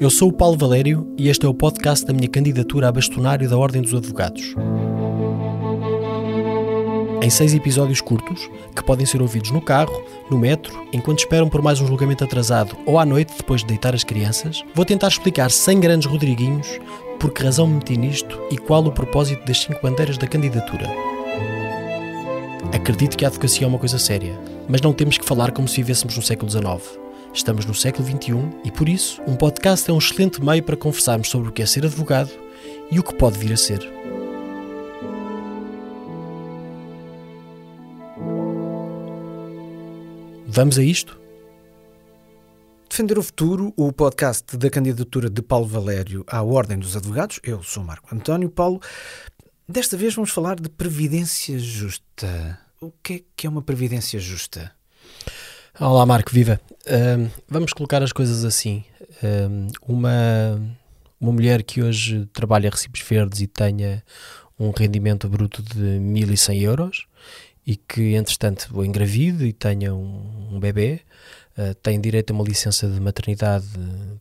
Eu sou o Paulo Valério e este é o podcast da minha candidatura a bastonário da Ordem dos Advogados. Em seis episódios curtos, que podem ser ouvidos no carro, no metro, enquanto esperam por mais um julgamento atrasado ou à noite depois de deitar as crianças, vou tentar explicar sem grandes Rodriguinhos por que razão me meti nisto e qual o propósito das cinco bandeiras da candidatura. Acredito que a advocacia é uma coisa séria, mas não temos que falar como se vivêssemos no século XIX. Estamos no século XXI e, por isso, um podcast é um excelente meio para conversarmos sobre o que é ser advogado e o que pode vir a ser. Vamos a isto? Defender o Futuro, o podcast da candidatura de Paulo Valério à Ordem dos Advogados. Eu sou Marco António Paulo. Desta vez vamos falar de previdência justa. O que é que é uma previdência justa? Olá, Marco, viva. Uh, vamos colocar as coisas assim. Uh, uma, uma mulher que hoje trabalha recibos verdes e tenha um rendimento bruto de 1.100 euros e que, entretanto, engravide e tenha um, um bebê, uh, tem direito a uma licença de maternidade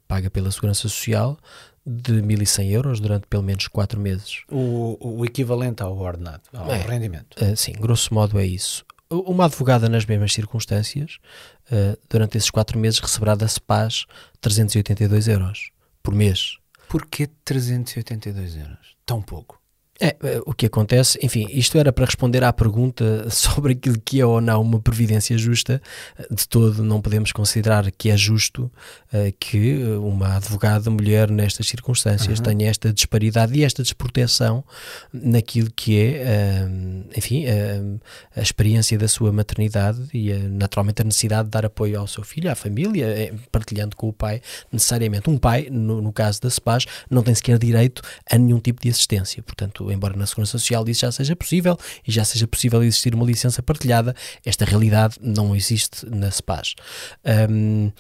paga pela Segurança Social de 1.100 euros durante pelo menos 4 meses. O, o equivalente ao ordenado, ao é, rendimento. Uh, sim, grosso modo é isso. Uma advogada nas mesmas circunstâncias, uh, durante esses 4 meses, receberá da SEPAS 382 euros por mês. Porquê 382 euros? Tão pouco? É, é, o que acontece, enfim, isto era para responder à pergunta sobre aquilo que é ou não uma previdência justa. De todo, não podemos considerar que é justo uh, que uma advogada mulher, nestas circunstâncias, uhum. tenha esta disparidade e esta desproteção naquilo que é, uh, enfim, uh, a experiência da sua maternidade e, naturalmente, a necessidade de dar apoio ao seu filho, à família, partilhando com o pai, necessariamente. Um pai, no, no caso da SEPAS, não tem sequer direito a nenhum tipo de assistência. Portanto, embora na Segurança Social isso já seja possível e já seja possível existir uma licença partilhada, esta realidade não existe na SEPAS. Um,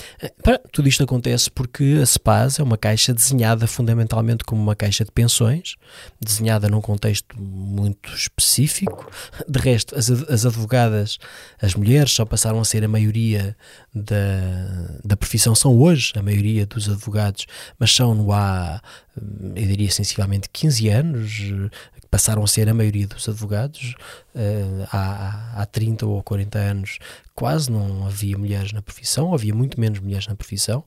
tudo isto acontece porque a SEPAS é uma caixa desenhada fundamentalmente como uma caixa de pensões, desenhada num contexto muito específico. De resto, as, as advogadas, as mulheres, só passaram a ser a maioria da, da profissão, são hoje a maioria dos advogados, mas são no há, eu diria, sensivelmente 15 anos, passaram a ser a maioria dos advogados. Uh, há, há 30 ou 40 anos quase não havia mulheres na profissão, havia muito menos mulheres na profissão.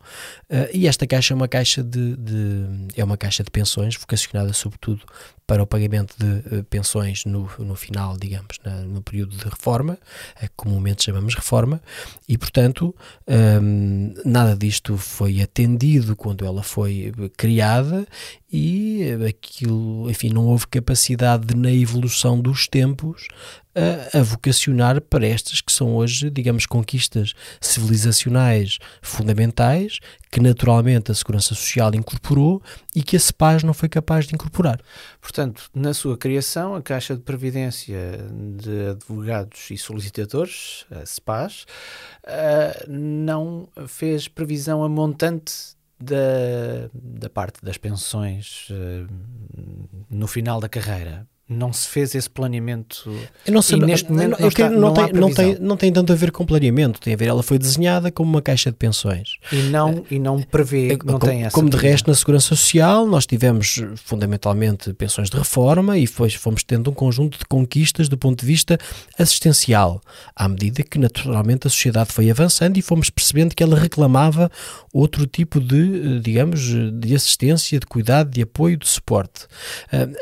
Uh, e esta caixa é uma caixa de, de, é uma caixa de pensões vocacionada sobretudo para o pagamento de pensões no, no final, digamos, na, no período de reforma, é comumente chamamos reforma, e portanto um, nada disto foi atendido quando ela foi criada e aquilo, enfim, não houve capacidade de, na evolução dos tempos a, a, vocacionar para estas que são hoje, digamos, conquistas civilizacionais fundamentais que naturalmente a Segurança Social incorporou e que a CEPAS não foi capaz de incorporar. Portanto, na sua criação, a Caixa de Previdência de Advogados e Solicitadores, a CEPAS, não fez previsão a montante da, da parte das pensões uh, no final da carreira não se fez esse planeamento eu não sei, e neste momento não, não, está, não, não, tem, não, tem, não tem tanto a ver com planeamento, tem a ver, ela foi desenhada como uma caixa de pensões. E não, e não prevê, é, não como, tem essa Como de resto na Segurança Social, nós tivemos fundamentalmente pensões de reforma e foi, fomos tendo um conjunto de conquistas do ponto de vista assistencial, à medida que naturalmente a sociedade foi avançando e fomos percebendo que ela reclamava outro tipo de, digamos, de assistência, de cuidado, de apoio, de suporte.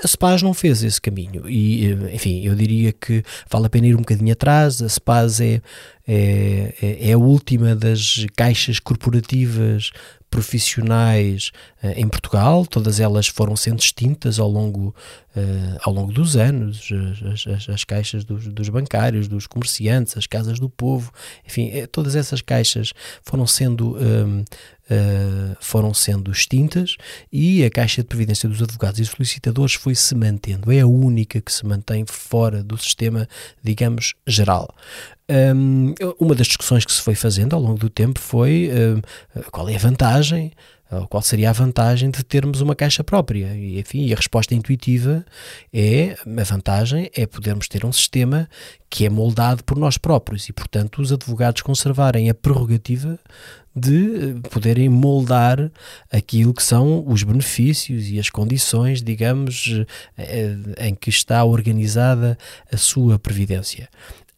A SPAS não fez esse caminho caminho. E, eh, enfim, eu diria que vale a pena ir um bocadinho atrás. A SPAS é, é, é, é a última das caixas corporativas profissionais uh, em Portugal, todas elas foram sendo extintas ao longo, uh, ao longo dos anos, as, as, as caixas dos, dos, bancários, dos comerciantes, as casas do povo, enfim, todas essas caixas foram sendo um, uh, foram sendo extintas e a Caixa de Previdência dos Advogados e Solicitadores foi se mantendo. É a única que se mantém fora do sistema, digamos, geral. Um, uma das discussões que se foi fazendo ao longo do tempo foi uh, qual é a vantagem Qual seria a vantagem de termos uma caixa própria? E, enfim, a resposta intuitiva é, a vantagem é podermos ter um sistema que é moldado por nós próprios e, portanto, os advogados conservarem a prerrogativa de poderem moldar aquilo que são os benefícios e as condições, digamos, eh, em que está organizada a sua previdência.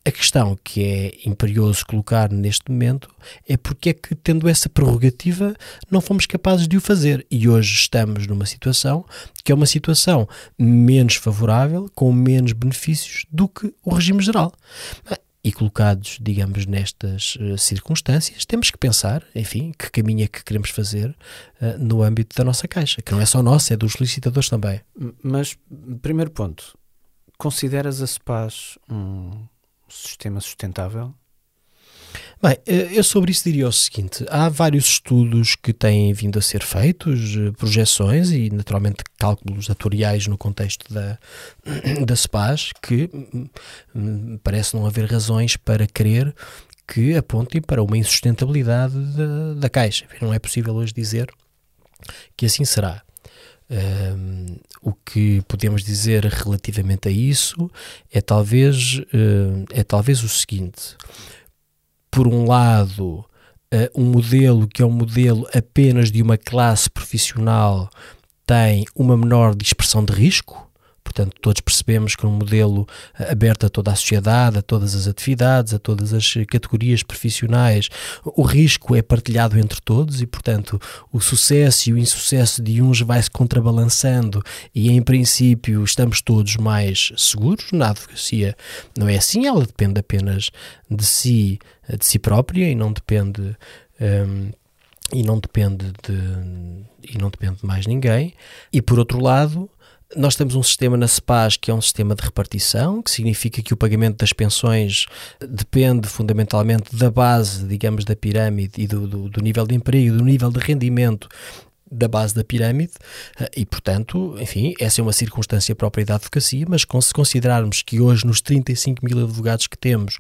A questão que é imperioso colocar neste momento é porque é que, tendo essa prerrogativa, não fomos capazes de o fazer. E hoje estamos numa situação que é uma situação menos favorável, com menos benefícios do que o regime geral. E colocados, digamos, nestas uh, circunstâncias, temos que pensar, enfim, que caminho é que queremos fazer uh, no âmbito da nossa caixa, que não é só nossa, é dos licitadores também. Mas, primeiro ponto, consideras a SPAS um sistema sustentável? Bem, eh, eu sobre isso diria o seguinte: há vários estudos que têm vindo a ser feitos, eh, projeções e, naturalmente, cálculos atuariais no contexto da, da SPAS, que hum, hum, parece não haver razões para crer que apontem para uma insustentabilidade da, da Caixa. Não é possível hoje dizer que assim será. Um, o que podemos dizer relativamente a isso é talvez, uh, é talvez o seguinte: por um lado, uh, um modelo que é um modelo apenas de uma classe profissional tem uma menor dispersão de risco, Portanto, todos percebemos que um modelo eh, aberto a toda a sociedade, a todas as atividades, a todas as categorias profissionais, o risco é partilhado entre todos e, portanto, o sucesso e o insucesso de uns vai se contrabalançando e, em princípio, estamos todos mais seguros. Na advocacia não é assim, ela depende apenas de si, de si própria e não depende. Um, e não depende de e não depende de mais ninguém. E por outro lado, nós temos um sistema na CEPAS que é um sistema de repartição, que significa que o pagamento das pensões depende fundamentalmente da base, digamos, da pirâmide e do, do, do nível de emprego, do nível de rendimento da base da pirâmide. E, portanto, enfim, essa é uma circunstância própria da advocacia, mas se considerarmos que hoje nos 35 mil advogados que temos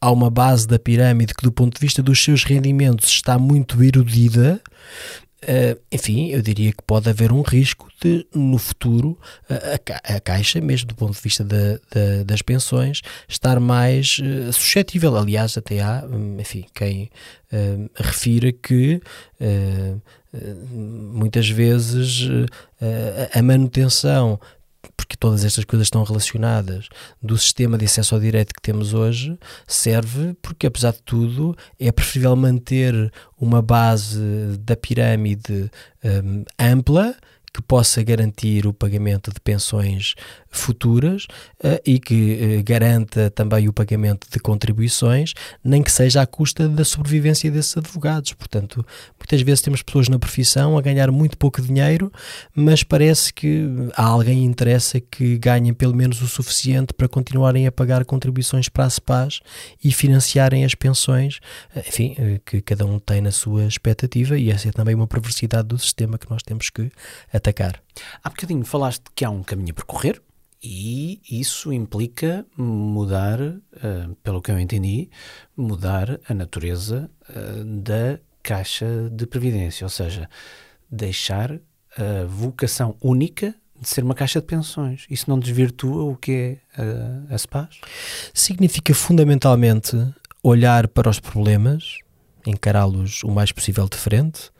há uma base da pirâmide que do ponto de vista dos seus rendimentos está muito erodida, Uh, enfim, eu diria que pode haver um risco de, no futuro, a, a Caixa, mesmo do ponto de vista das pensões, estar mais uh, suscetível. Aliás, até há, hum, enfim, quem uh, refira que muitas vezes a manutenção porque todas estas coisas estão relacionadas, do sistema de acesso ao direito que temos hoje, serve porque, apesar de tudo, é preferível manter uma base da pirâmide um, ampla que possa garantir o pagamento de pensões futuras uh, e que uh, garanta também o pagamento de contribuições, nem que seja à custa da sobrevivência desses advogados. Portanto, muitas vezes temos pessoas na profissão a ganhar muito pouco dinheiro, mas parece que a alguém interessa que ganhem pelo menos o suficiente para continuarem a pagar contribuições para a SEPAS e financiarem as pensões, eh, enfim, que cada um tem na sua expectativa, e essa é também uma perversidade do sistema que nós temos que atacar. Há bocadinho falaste que há um caminho a percorrer e isso implica mudar, uh, pelo que eu entendi, mudar a natureza uh, da caixa de previdência, ou seja, deixar a vocação única de ser uma caixa de pensões. Isso não desvirtua o que é a, a SPAS? Significa fundamentalmente olhar para os problemas, encará-los o mais possível de frente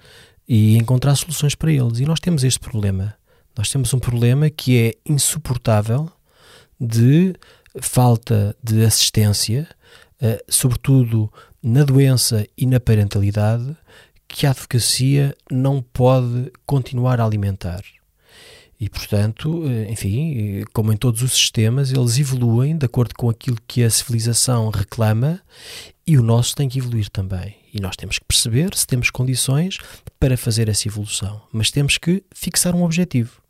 e encontrar soluções para eles. E nós temos este problema. Nós temos um problema que é insuportável de falta de assistência, uh, sobretudo na doença e na parentalidade, que a advocacia não pode continuar a alimentar. E, portanto, eh, enfim, como em todos os sistemas, eles evoluem de acordo com aquilo que a civilização reclama e o nosso tem que evoluir também. E nós temos que perceber se temos condições para fazer essa evolução. Mas temos que fixar um objetivo.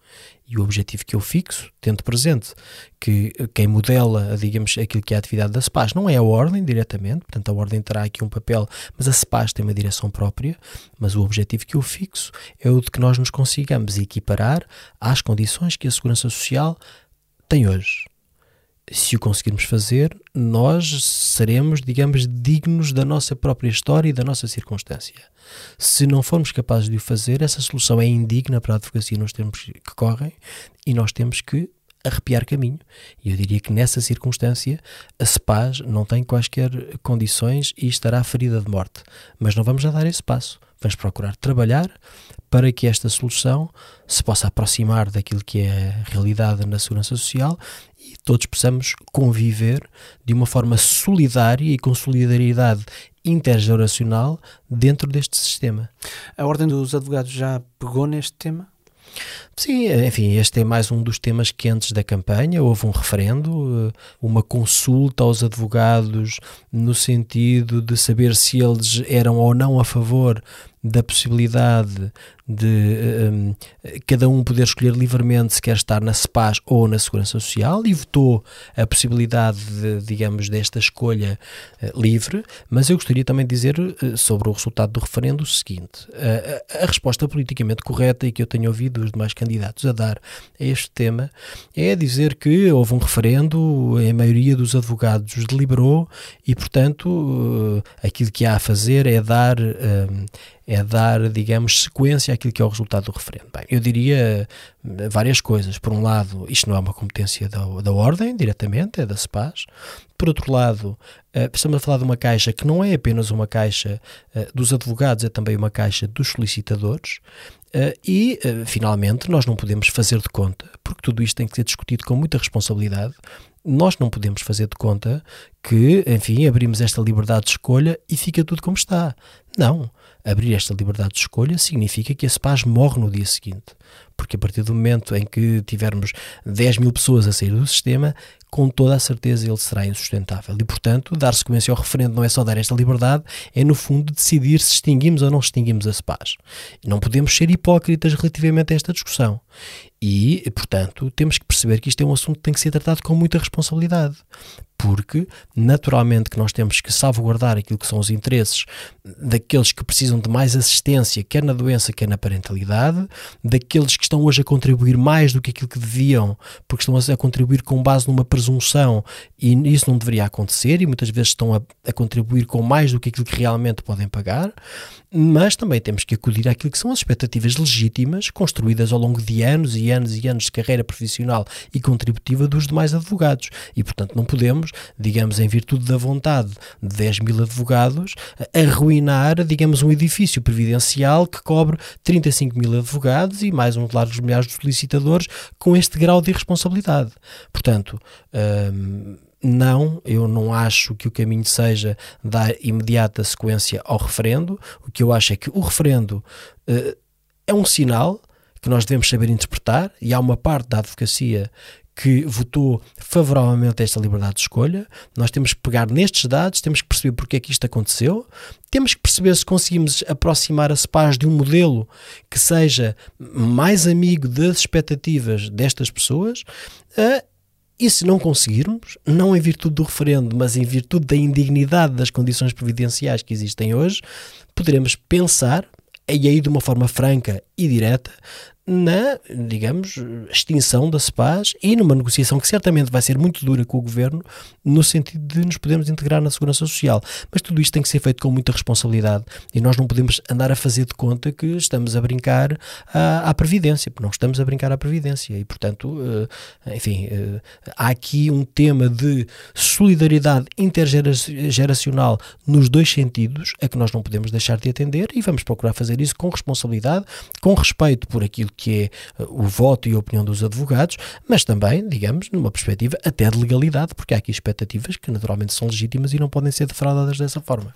E o objetivo que eu fixo, tendo presente que quem modela, digamos, aquilo que é a atividade da SPAS não é a ordem diretamente, portanto a ordem terá aqui um papel, mas a SPAS tem uma direção própria, mas o objetivo que eu fixo é o de que nós nos consigamos equiparar às condições que a Segurança Social tem hoje. Se o conseguirmos fazer, nós seremos, digamos, dignos da nossa própria história e da nossa circunstância. Se não formos capazes de o fazer, essa solução é indigna para a advocacia nos tempos que correm e nós temos que arrepiar caminho. E eu diria que nessa circunstância a CEPAS não tem quaisquer condições e estará ferida de morte. Mas não vamos já dar esse passo. Vamos procurar trabalhar para que esta solução se possa aproximar daquilo que é a realidade na segurança social todos possamos conviver de uma forma solidária e com solidariedade intergeracional dentro deste sistema. A Ordem dos Advogados já pegou neste tema? Sim, enfim, este é mais um dos temas quentes da campanha. Houve um referendo, eh, uma consulta aos advogados no sentido de saber se eles eram ou não a favor da possibilidade de um, cada um poder escolher livremente se quer estar na SEPAS ou na Segurança Social e votou a possibilidade, de, digamos, desta escolha uh, livre, mas eu gostaria também de dizer uh, sobre o resultado do referendo o seguinte, uh, a resposta politicamente correta e que eu tenho ouvido os demais candidatos a dar a este tema é dizer que houve um referendo, a maioria dos advogados deliberou e, portanto, aquilo que há a fazer é dar é dar, digamos, sequência àquilo que é o resultado do referendo. Bem, eu diria eh, várias coisas. Por um lado, isto não é uma competência da, da Ordem, diretamente, é da CEPAS. Por outro lado, uh, estamos a falar de uma caixa que não é apenas uma caixa uh, dos advogados, é também uma caixa dos solicitadores. Uh, e, finalmente, nós não podemos fazer de conta, porque tudo isto tem que ser discutido com muita responsabilidade, nós não podemos fazer de conta que, enfim, abrimos esta liberdade de escolha e fica tudo como está. Não. Abrir esta liberdade de escolha significa que esse paz morre no dia seguinte. Porque a partir do momento em que tivermos 10 mil pessoas a sair do sistema, com toda a certeza ele será insustentável. E, portanto, dar sequência ao referendo não é só dar esta liberdade, é no fundo decidir se extinguimos ou não extinguimos a CEPAS. Não podemos ser hipócritas relativamente a esta discussão. E, portanto, temos que perceber que isto é um assunto que tem que ser tratado com muita responsabilidade porque naturalmente que nós temos que salvaguardar aquilo que são os interesses daqueles que precisam de mais assistência, quer na doença, quer na parentalidade, daqueles que estão hoje a contribuir mais do que aquilo que deviam, porque estão a contribuir com base numa presunção e isso não deveria acontecer e muitas vezes estão a, a contribuir com mais do que aquilo que realmente podem pagar, mas também temos que acudir àquilo que são as expectativas legítimas construídas ao longo de anos e anos e anos de carreira profissional e contributiva dos demais advogados e portanto não podemos digamos, em virtude da vontade de 10 mil advogados, arruinar, digamos, um edifício previdencial que cobre 35 mil advogados e mais uns largos milhares de solicitadores com este grau de irresponsabilidade. Portanto, hum, não, eu não acho que o caminho seja dar imediata sequência ao referendo. O que eu acho é que o referendo uh, é um sinal que nós devemos saber interpretar e há uma parte da advocacia que votou favoravelmente a esta liberdade de escolha. Nós temos que pegar nestes dados, temos que perceber porque é que isto aconteceu, temos que perceber se conseguimos aproximar a CEPAS de um modelo que seja mais amigo das expectativas destas pessoas. Uh, e se não conseguirmos, não em virtude do referendo, mas em virtude da indignidade das condições providenciais que existem hoje, poderemos pensar, e aí de uma forma franca e direta, na, digamos, extinção da CEPAS e numa negociação que certamente vai ser muito dura com o governo, no sentido de nos podermos integrar na segurança social. Mas tudo isto tem que ser feito com muita responsabilidade e nós não podemos andar a fazer de conta que estamos a brincar à, à Previdência, porque não estamos a brincar à Previdência e, portanto, eh, enfim, eh, há aqui um tema de solidariedade intergeracional nos dois sentidos a que nós não podemos deixar de atender e vamos procurar fazer isso com responsabilidade, com respeito por aquilo que é eh, o voto e a opinião dos advogados, mas também, digamos, numa perspectiva até de legalidade, porque há aqui expectativas que naturalmente são legítimas e não podem ser defraudadas dessa forma.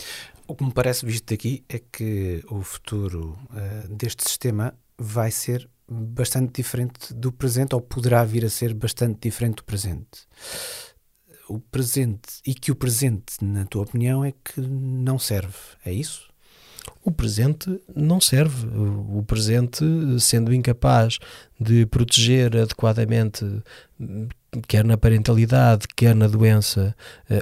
O que me parece visto daqui é que o futuro uh, deste sistema vai ser bastante diferente do presente, ou poderá vir a ser bastante diferente do presente. O presente, e que o presente, na tua opinião, é que não serve, é isso? O presente não serve. O presente, sendo incapaz de proteger adequadamente quer na parentalidade, quer na doença,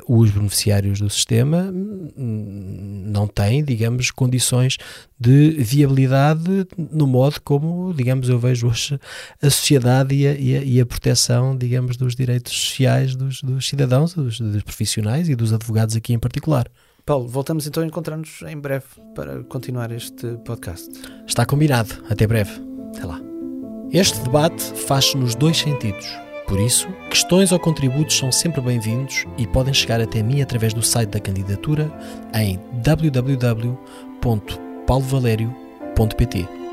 os beneficiários do sistema não têm, digamos, condições de viabilidade no modo como, digamos, eu vejo hoje a sociedade e a, e a, e a proteção, digamos, dos direitos sociais dos, dos cidadãos, dos, dos profissionais e dos advogados aqui em particular. Paulo, voltamos então a encontrar-nos em breve para continuar este podcast. Está combinado. Até breve. Até lá. Este debate faz-se nos dois sentidos. Por isso, questões ou contributos são sempre bem-vindos e podem chegar até mim através do site da candidatura em www.paulovalério.pt.